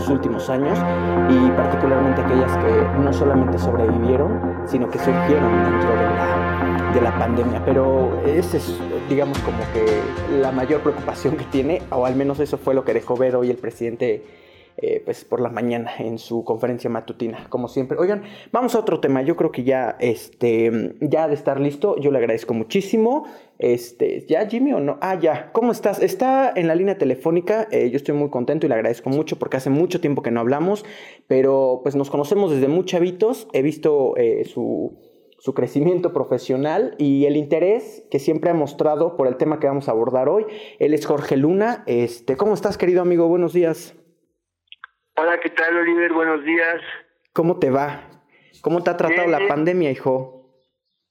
los últimos años y particularmente aquellas que no solamente sobrevivieron, sino que surgieron dentro de la, de la pandemia. Pero esa es, digamos, como que la mayor preocupación que tiene, o al menos eso fue lo que dejó ver hoy el presidente eh, pues por la mañana en su conferencia matutina, como siempre. Oigan, vamos a otro tema. Yo creo que ya, este, ya de estar listo, yo le agradezco muchísimo. Este, ¿ya Jimmy o no? Ah, ya. ¿Cómo estás? Está en la línea telefónica. Eh, yo estoy muy contento y le agradezco mucho porque hace mucho tiempo que no hablamos, pero pues nos conocemos desde muy chavitos. He visto eh, su su crecimiento profesional y el interés que siempre ha mostrado por el tema que vamos a abordar hoy. Él es Jorge Luna. Este, ¿Cómo estás, querido amigo? Buenos días. Hola, ¿qué tal, Oliver? Buenos días. ¿Cómo te va? ¿Cómo te ha tratado la pandemia, hijo?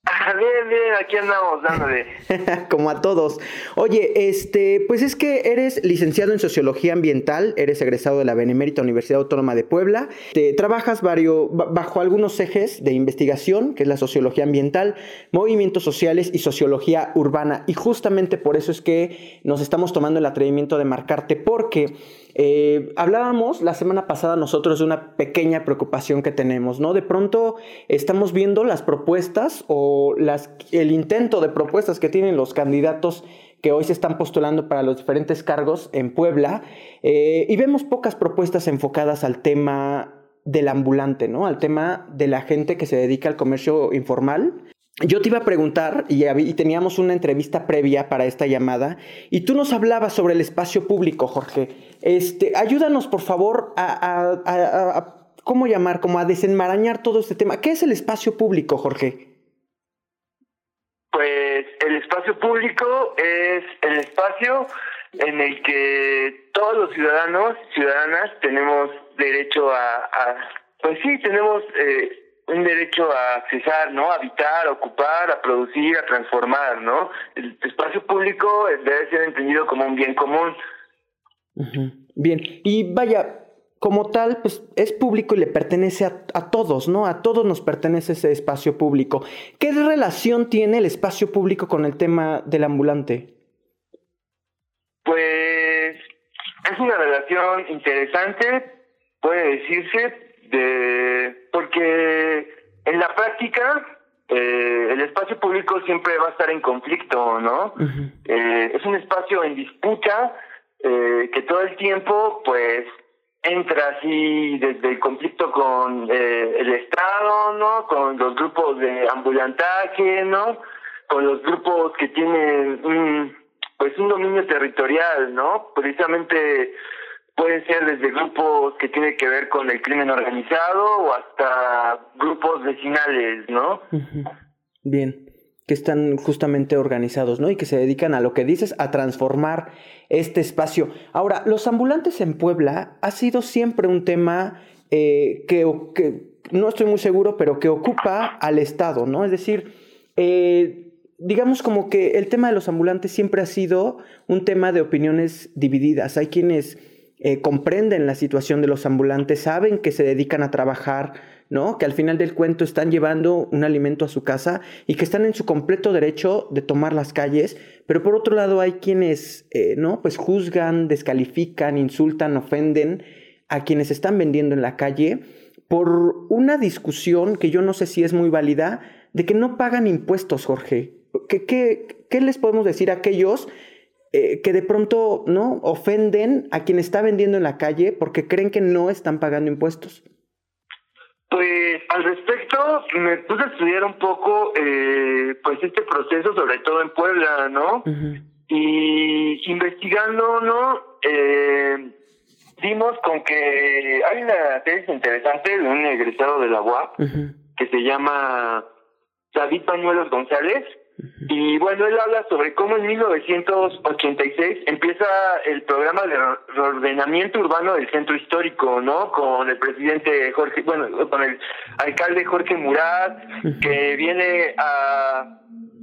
Ah, bien, bien, aquí andamos dándole. Como a todos. Oye, este, pues es que eres licenciado en Sociología Ambiental, eres egresado de la Benemérita Universidad Autónoma de Puebla, te trabajas bajo algunos ejes de investigación, que es la sociología ambiental, movimientos sociales y sociología urbana. Y justamente por eso es que nos estamos tomando el atrevimiento de marcarte, porque eh, hablábamos la semana pasada nosotros de una pequeña preocupación que tenemos, ¿no? De pronto estamos viendo las propuestas o el intento de propuestas que tienen los candidatos que hoy se están postulando para los diferentes cargos en Puebla eh, y vemos pocas propuestas enfocadas al tema del ambulante, ¿no? Al tema de la gente que se dedica al comercio informal yo te iba a preguntar, y, teníamos una entrevista previa para esta llamada, y tú nos hablabas sobre el espacio público, Jorge. Este, ayúdanos, por favor, a, ¿cómo llamar? Como a desenmarañar todo este tema. ¿Qué es el espacio público, Jorge? Pues el espacio público es el espacio en el que todos los ciudadanos, ciudadanas, tenemos derecho a, pues sí, tenemos... Eh, un derecho a accesar, ¿no? A habitar, a ocupar, a producir, a transformar, ¿no? El espacio público debe ser entendido como un bien común. Bien, y vaya, como tal, pues es público y le pertenece a, a, todos, ¿no? A todos nos pertenece ese espacio público. ¿Qué relación tiene el espacio público con el tema del ambulante? Pues es una relación interesante, puede decirse, de porque en la práctica eh, el espacio público siempre va a estar en conflicto, ¿no? eh, es un espacio en disputa eh, que todo el tiempo, pues, entra así desde el conflicto con eh, el Estado, ¿no? Con los grupos de ambulantaje, ¿no? Con los grupos que tienen un, pues, un dominio territorial, ¿no? Precisamente pueden ser desde grupos que tienen que ver con el crimen organizado o hasta grupos vecinales, ¿no? Bien, que están justamente organizados, ¿no? Y que se dedican a lo que dices, a transformar este espacio. Ahora, los ambulantes en Puebla ha sido siempre un tema eh, que, que, no estoy muy seguro, pero que ocupa al Estado, ¿no? Es decir, eh, digamos como que el tema de los ambulantes siempre ha sido un tema de opiniones divididas. Hay quienes eh, comprenden la situación de los ambulantes, saben que se dedican a trabajar, ¿no? Que al final del cuento están llevando un alimento a su casa y que están en su completo derecho de tomar las calles, pero por otro lado hay quienes, eh, ¿no? Pues juzgan, descalifican, insultan, ofenden a quienes están vendiendo en la calle por una discusión que yo no sé si es muy válida de que no pagan impuestos, Jorge. ¿Qué, qué, qué les podemos decir a aquellos eh, que de pronto no ofenden a quien está vendiendo en la calle porque creen que no están pagando impuestos? Pues al respecto me puse a estudiar un poco eh, pues este proceso, sobre todo en Puebla, ¿no? Y investigando, ¿no? Eh, dimos con que hay una tesis interesante de un egresado de la UAP que se llama David Pañuelos González, y bueno, él habla sobre cómo en 1986 empieza el programa de reordenamiento urbano del centro histórico, ¿no? Con el presidente Jorge, bueno, con el alcalde Jorge Murat, que viene a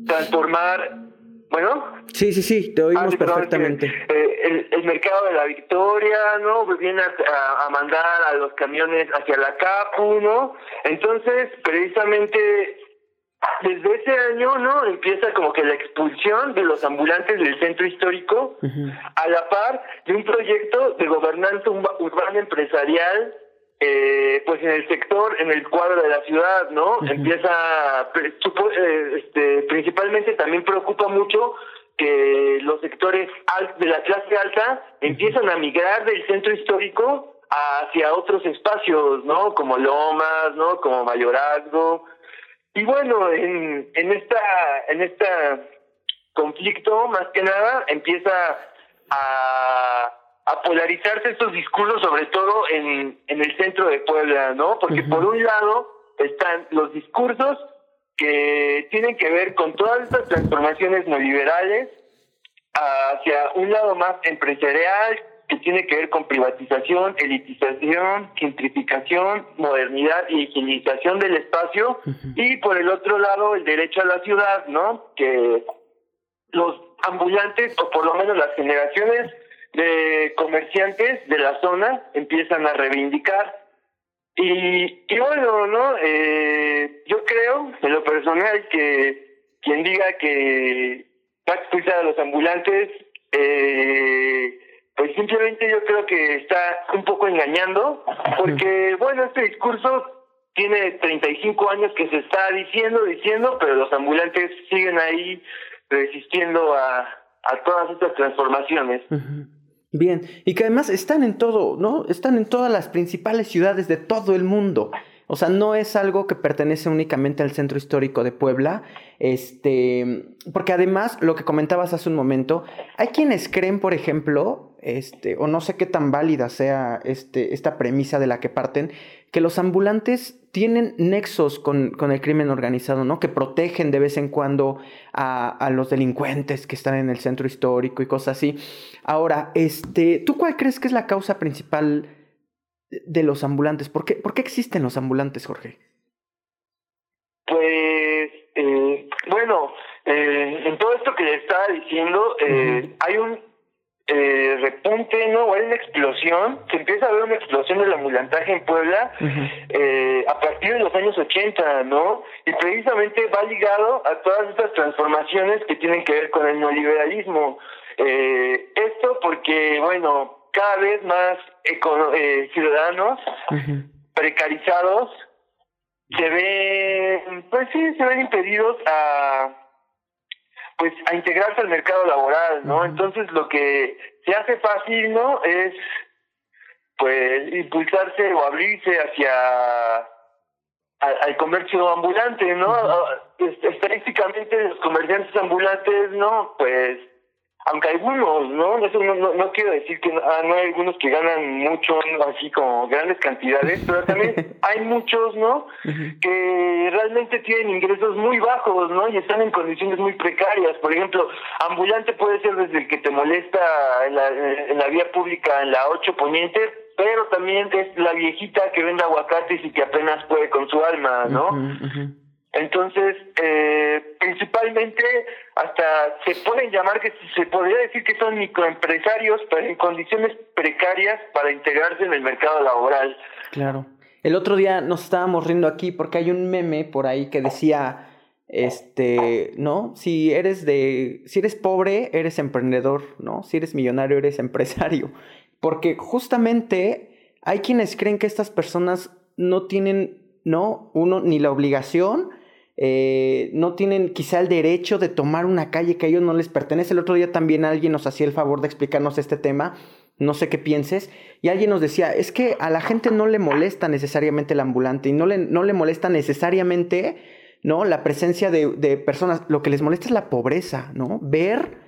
transformar, bueno. Sí, sí, sí, te oímos ah, perfectamente. Eh, el, mercado de la Victoria, ¿no? Pues viene a, a mandar a los camiones hacia la CAPU, ¿no? Entonces, precisamente desde ese año, ¿no? Empieza como que la expulsión de los ambulantes del centro histórico, a la par de un proyecto de gobernanza urbana empresarial, eh, pues en el sector, en el cuadro de la ciudad, ¿no? Empieza, eh, este, principalmente también preocupa mucho que los sectores de la clase alta empiezan a migrar del centro histórico hacia otros espacios, ¿no? Como Lomas, ¿no? Como Mayorazgo, y bueno, en, en esta en este conflicto, más que nada, empieza a, a polarizarse estos discursos, sobre todo en, en el centro de Puebla, ¿no? Porque por un lado están los discursos que tienen que ver con todas estas transformaciones neoliberales hacia un lado más empresarial, que tiene que ver con privatización, elitización, gentrificación, modernidad y higienización del espacio, y por el otro lado el derecho a la ciudad, ¿no? Que los ambulantes, o por lo menos las generaciones de comerciantes de la zona empiezan a reivindicar. Y, y bueno, ¿no? Eh, yo creo, en lo personal, que quien diga que va a expulsar a los ambulantes, eh, pues simplemente yo creo que está un poco engañando, porque bueno, este discurso tiene 35 años que se está diciendo, diciendo, pero los ambulantes siguen ahí resistiendo a, a todas estas transformaciones. Bien, y que además están en todo, ¿no? Están en todas las principales ciudades de todo el mundo. O sea, no es algo que pertenece únicamente al centro histórico de Puebla, este, porque además, lo que comentabas hace un momento, hay quienes creen, por ejemplo, este, o no sé qué tan válida sea este, esta premisa de la que parten, que los ambulantes tienen nexos con, con el crimen organizado, ¿no? Que protegen de vez en cuando a, a, los delincuentes que están en el centro histórico y cosas así. Ahora, este, ¿tú cuál crees que es la causa principal de los ambulantes? ¿Por qué, por qué existen los ambulantes, Jorge? Pues, eh, bueno, eh, en todo esto que le estaba diciendo, eh, hay un eh, repunte, ¿no? O hay una explosión, se empieza a ver una explosión del ambulantaje en Puebla eh, a partir de los años 80, ¿no? Y precisamente va ligado a todas estas transformaciones que tienen que ver con el neoliberalismo. Eh, esto porque, bueno, cada vez más eh, ciudadanos precarizados se ven, pues sí, se ven impedidos a pues a integrarse al mercado laboral, ¿no? Entonces lo que se hace fácil, ¿no? Es pues impulsarse o abrirse hacia al, comercio ambulante, ¿no? Estadísticamente los comerciantes ambulantes, ¿no? Pues aunque algunos, ¿no? Eso no, no, no quiero decir que ah, no hay algunos que ganan mucho, así como grandes cantidades, pero también hay muchos, ¿no? Que realmente tienen ingresos muy bajos, ¿no? Y están en condiciones muy precarias. Por ejemplo, ambulante puede ser desde el que te molesta en la, en la vía pública en la 8 Poniente, pero también es la viejita que vende aguacates y que apenas puede con su alma, ¿no? Entonces, eh, principalmente, hasta se pueden llamar que se podría decir que son microempresarios, pero en condiciones precarias para integrarse en el mercado laboral. Claro. El otro día nos estábamos riendo aquí porque hay un meme por ahí que decía, este, ¿no? Si eres de, si eres pobre, eres emprendedor, ¿no? Si eres millonario, eres empresario. Porque justamente hay quienes creen que estas personas no tienen, ¿no? Uno, ni la obligación, eh, no tienen quizá el derecho de tomar una calle que a ellos no les pertenece. El otro día también alguien nos hacía el favor de explicarnos este tema, no sé qué pienses, y alguien nos decía, es que a la gente no le molesta necesariamente el ambulante y no le, no le molesta necesariamente, ¿no? La presencia de, de personas, lo que les molesta es la pobreza, ¿no? Ver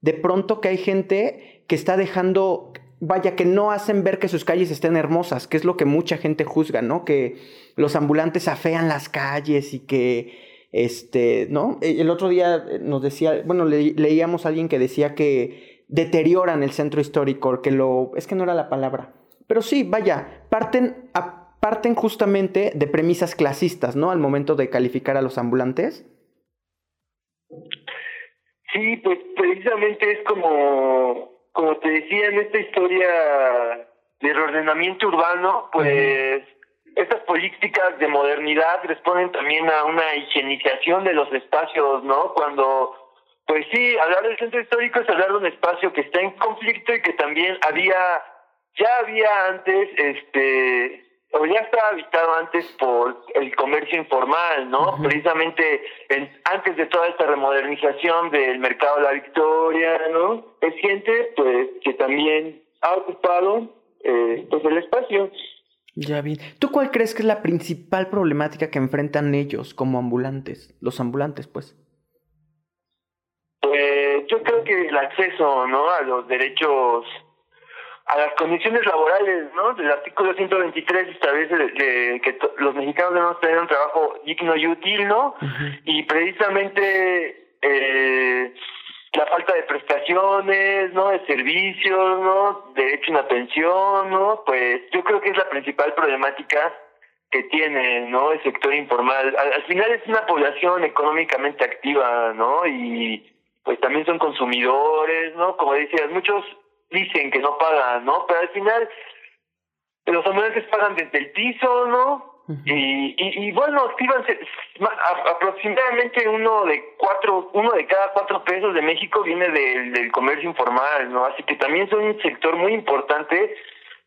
de pronto que hay gente que está dejando vaya, que no hacen ver que sus calles estén hermosas, que es lo que mucha gente juzga, ¿no? Que los ambulantes afean las calles y que, este, ¿no? E, el otro día nos decía, bueno, leíamos a alguien que decía que deterioran el centro histórico, que lo, es que no era la palabra, pero sí, vaya, parten, parten justamente de premisas clasistas, ¿no? Al momento de calificar a los ambulantes. Sí, pues precisamente es como como te decía, en esta historia de reordenamiento urbano, pues estas políticas de modernidad responden también a una higienización de los espacios, ¿no? Cuando, pues sí, hablar del centro histórico es hablar de un espacio que está en conflicto y que también había, ya había antes, este, o ya estaba habitado antes por el comercio informal, ¿no? Precisamente antes de toda esta remodernización del mercado de la Victoria, ¿no? Es gente, pues, que también ha ocupado, eh, pues, el espacio. Ya vi. ¿Tú cuál crees que es la principal problemática que enfrentan ellos como ambulantes? Los ambulantes, pues. Pues yo creo que el acceso, ¿no? A los derechos, a las condiciones laborales, ¿no? Del artículo 123 establece que los mexicanos debemos tener un trabajo digno y útil, ¿no? Y precisamente eh, la falta de prestaciones, ¿no? De servicios, ¿no? Derecho a una pensión, ¿no? Pues yo creo que es la principal problemática que tiene, ¿no? El sector informal. Al, final es una población económicamente activa, ¿no? Y pues también son consumidores, ¿no? Como decías, muchos dicen que no pagan, ¿no? Pero al final los ambulantes pagan desde el piso, ¿no? y, y, bueno, activan aproximadamente uno de cuatro, uno de cada cuatro pesos de México viene del, del comercio informal, ¿no? Así que también son un sector muy importante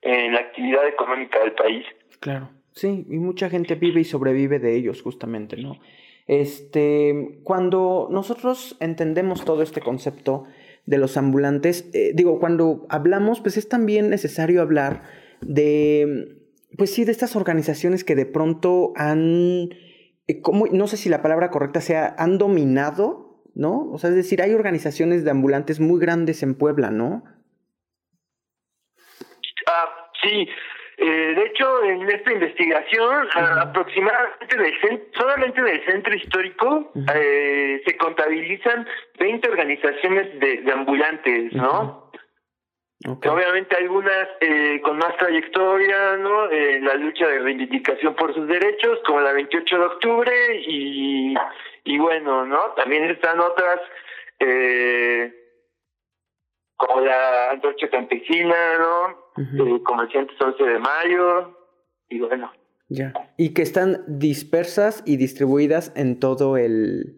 en la actividad económica del país. Claro, sí, y mucha gente vive y sobrevive de ellos justamente, ¿no? Este, cuando nosotros entendemos todo este concepto de los ambulantes, eh, digo, cuando hablamos, pues es también necesario hablar de pues sí, de estas organizaciones que de pronto han, eh, como, no sé si la palabra correcta sea, han dominado, ¿no? O sea, es decir, hay organizaciones de ambulantes muy grandes en Puebla, ¿no? Ah, sí. Eh, de hecho, en esta investigación, aproximadamente del solamente del centro histórico eh, se contabilizan 20 organizaciones de, ambulantes, ¿no? Obviamente algunas eh, con más trayectoria, ¿no? Eh, la lucha de reivindicación por sus derechos, como la 28 de octubre, y, y bueno, ¿no? También están otras, eh, como la Antorcha Campesina, ¿no? Uh Comerciantes 11 de Mayo, y bueno. Ya. Y que están dispersas y distribuidas en todo el,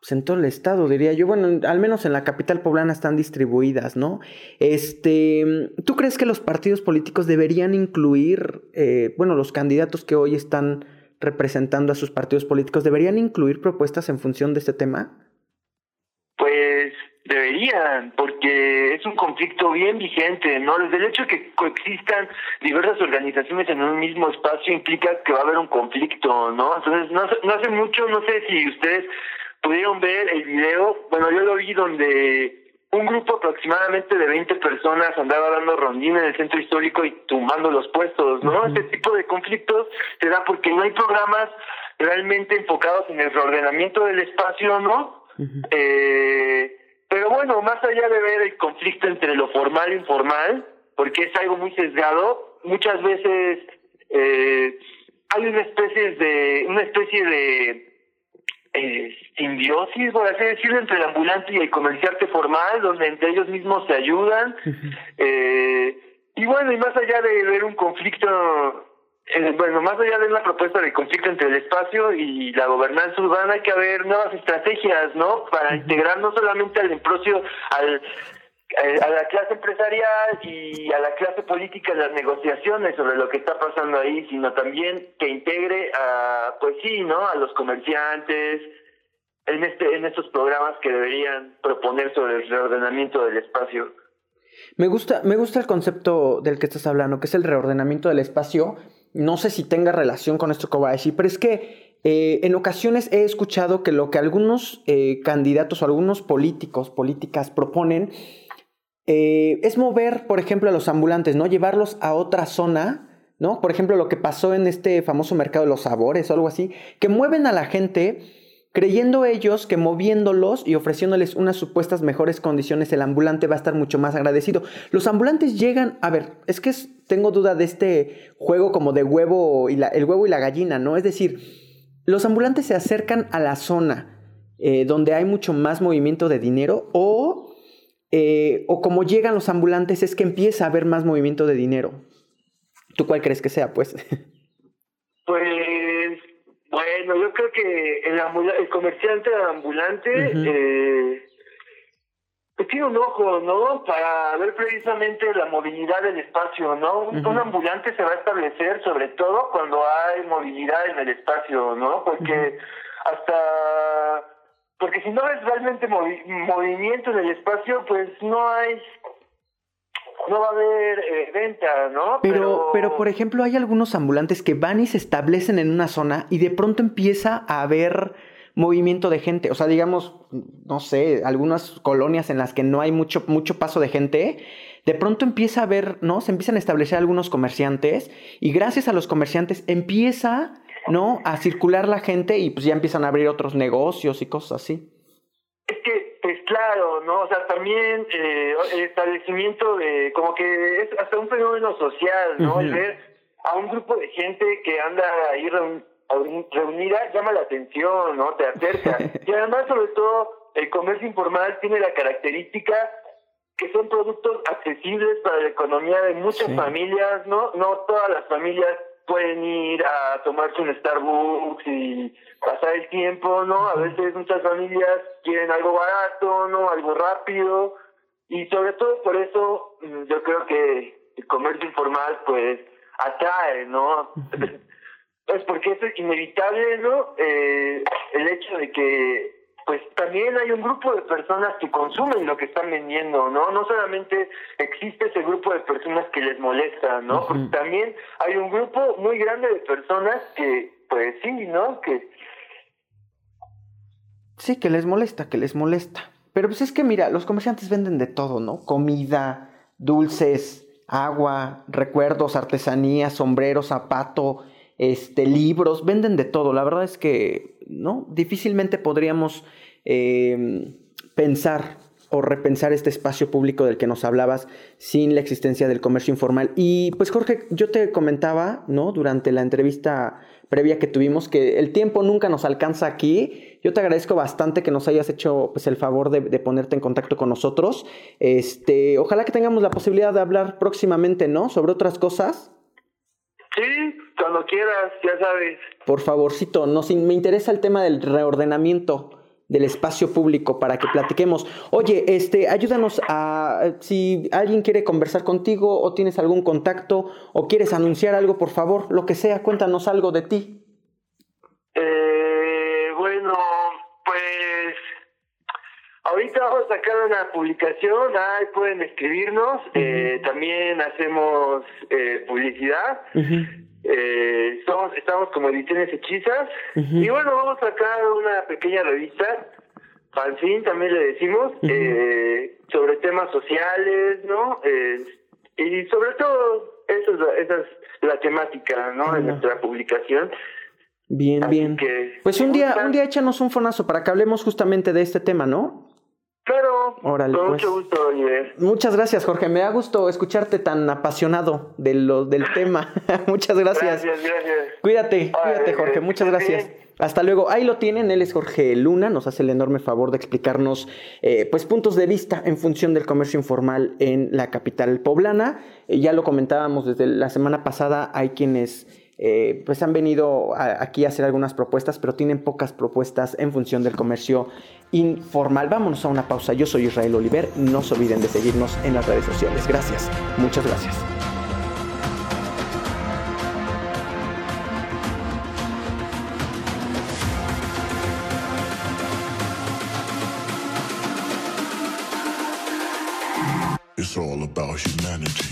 pues, en todo el estado, diría yo. Bueno, al menos en la capital poblana están distribuidas, ¿no? Este, ¿tú crees que los partidos políticos deberían incluir, eh, bueno, los candidatos que hoy están representando a sus partidos políticos, deberían incluir propuestas en función de este tema? Pues deberían, porque es un conflicto bien vigente, ¿no? Desde el hecho de que coexistan diversas organizaciones en un mismo espacio implica que va a haber un conflicto, ¿no? Entonces, no, no hace mucho, no sé si ustedes pudieron ver el video, bueno, yo lo vi donde un grupo aproximadamente de 20 personas andaba dando rondín en el centro histórico y tumbando los puestos, ¿no? Este tipo de conflictos se da porque no hay programas realmente enfocados en el reordenamiento del espacio, ¿no? eh, pero bueno, más allá de ver el conflicto entre lo formal e informal, porque es algo muy sesgado, muchas veces eh, hay una especie de una especie de eh, simbiosis, por así decirlo, entre el ambulante y el comerciante formal, donde entre ellos mismos se ayudan. eh, y bueno, y más allá de ver un conflicto, eh, bueno, más allá de una propuesta de conflicto entre el espacio y la gobernanza urbana, hay que haber nuevas estrategias, ¿no? Para integrar no solamente al emprocio, al eh, a la clase empresarial y a la clase política en las negociaciones sobre lo que está pasando ahí, sino también que integre a, pues sí, ¿no? A los comerciantes en este, en estos programas que deberían proponer sobre el reordenamiento del espacio. Me gusta, me gusta el concepto del que estás hablando, que es el reordenamiento del espacio. No sé si tenga relación con esto decir, pero es que eh, en ocasiones he escuchado que lo que algunos eh, candidatos o algunos políticos, políticas proponen eh, es mover, por ejemplo, a los ambulantes, ¿no? Llevarlos a otra zona, ¿no? Por ejemplo, lo que pasó en este famoso mercado de los sabores o algo así, que mueven a la gente creyendo ellos que moviéndolos y ofreciéndoles unas supuestas mejores condiciones, el ambulante va a estar mucho más agradecido. Los ambulantes llegan, a ver, es que tengo duda de este juego como de huevo y la, el huevo y la gallina, ¿no? Es decir, los ambulantes se acercan a la zona eh, donde hay mucho más movimiento de dinero o eh, o como llegan los ambulantes es que empieza a haber más movimiento de dinero. ¿Tú cuál crees que sea, pues? Creo que el, el comerciante ambulante eh, pues tiene un ojo, ¿no? Para ver precisamente la movilidad del espacio, ¿no? Un ambulante se va a establecer sobre todo cuando hay movilidad en el espacio, ¿no? Porque hasta porque si no es realmente movimiento en el espacio, pues no hay no va a haber eh, venta, ¿no? Pero, pero, por ejemplo, hay algunos ambulantes que van y se establecen en una zona y de pronto empieza a haber movimiento de gente. O sea, digamos, no sé, algunas colonias en las que no hay mucho, mucho paso de gente, de pronto empieza a haber, ¿no? Se empiezan a establecer algunos comerciantes y gracias a los comerciantes empieza, ¿no? A circular la gente y pues ya empiezan a abrir otros negocios y cosas así. Claro, ¿no? O sea, también eh, el establecimiento de, como que es hasta un fenómeno social, ¿no? El ver a un grupo de gente que anda ahí reunida llama la atención, ¿no? Te acerca. y además, sobre todo, el comercio informal tiene la característica que son productos accesibles para la economía de muchas familias, ¿no? No todas las familias pueden ir a tomarse un Starbucks y pasar el tiempo, ¿no? A veces muchas familias quieren algo barato, ¿no? Algo rápido. Y sobre todo por eso mm, yo creo que el comercio informal pues atrae, ¿no? Pues porque es inevitable, ¿no? Eh, el hecho de que pues también hay un grupo de personas que consumen lo que están vendiendo, ¿no? No solamente existe ese grupo de personas que les molesta, ¿no? Porque también hay un grupo muy grande de personas que, pues sí, ¿no? Que... Sí, que les molesta, que les molesta. Pero pues es que mira, los comerciantes venden de todo, ¿no? Comida, dulces, agua, recuerdos, artesanía, sombrero, zapato, este, libros, venden de todo. La verdad es que, ¿no? Difícilmente podríamos eh, pensar o repensar este espacio público del que nos hablabas sin la existencia del comercio informal. Y pues Jorge, yo te comentaba, ¿no? Durante la entrevista previa que tuvimos que el tiempo nunca nos alcanza aquí. Yo te agradezco bastante que nos hayas hecho pues el favor de, de, ponerte en contacto con nosotros. Este, ojalá que tengamos la posibilidad de hablar próximamente, ¿no? Sobre otras cosas. Quieras, ya sabes. Por favorcito, nos, me interesa el tema del reordenamiento del espacio público para que platiquemos. Oye, este, ayúdanos a si alguien quiere conversar contigo o tienes algún contacto o quieres anunciar algo, por favor, lo que sea, cuéntanos algo de ti. Eh, bueno, pues ahorita vamos a sacar una publicación, ahí pueden escribirnos, eh, también hacemos eh, publicidad. Eh, somos, estamos como ediciones hechizas. Y bueno, vamos a sacar una pequeña revista, fanzine también le decimos, eh, sobre temas sociales, ¿no? Eh, y sobre todo, eso es, esa es la temática, ¿no? De nuestra publicación. Bien, bien. pues un día, un día échanos un fonazo para que hablemos justamente de este tema, ¿no? Claro, con pues. mucho gusto, Oliver. Muchas gracias, Jorge. Me da gusto escucharte tan apasionado de lo, del tema. Muchas gracias. Gracias, gracias. Cuídate, cuídate, Jorge. Muchas gracias. Hasta luego. Ahí lo tienen. Él es Jorge Luna. Nos hace el enorme favor de explicarnos, eh, pues, puntos de vista en función del comercio informal en la capital poblana. Eh, ya lo comentábamos desde la semana pasada. Hay quienes eh, pues han venido aquí a hacer algunas propuestas, pero tienen pocas propuestas en función del comercio informal. Vámonos a una pausa. Yo soy Israel Oliver. No se olviden de seguirnos en las redes sociales. Gracias. Muchas gracias. It's all about humanity.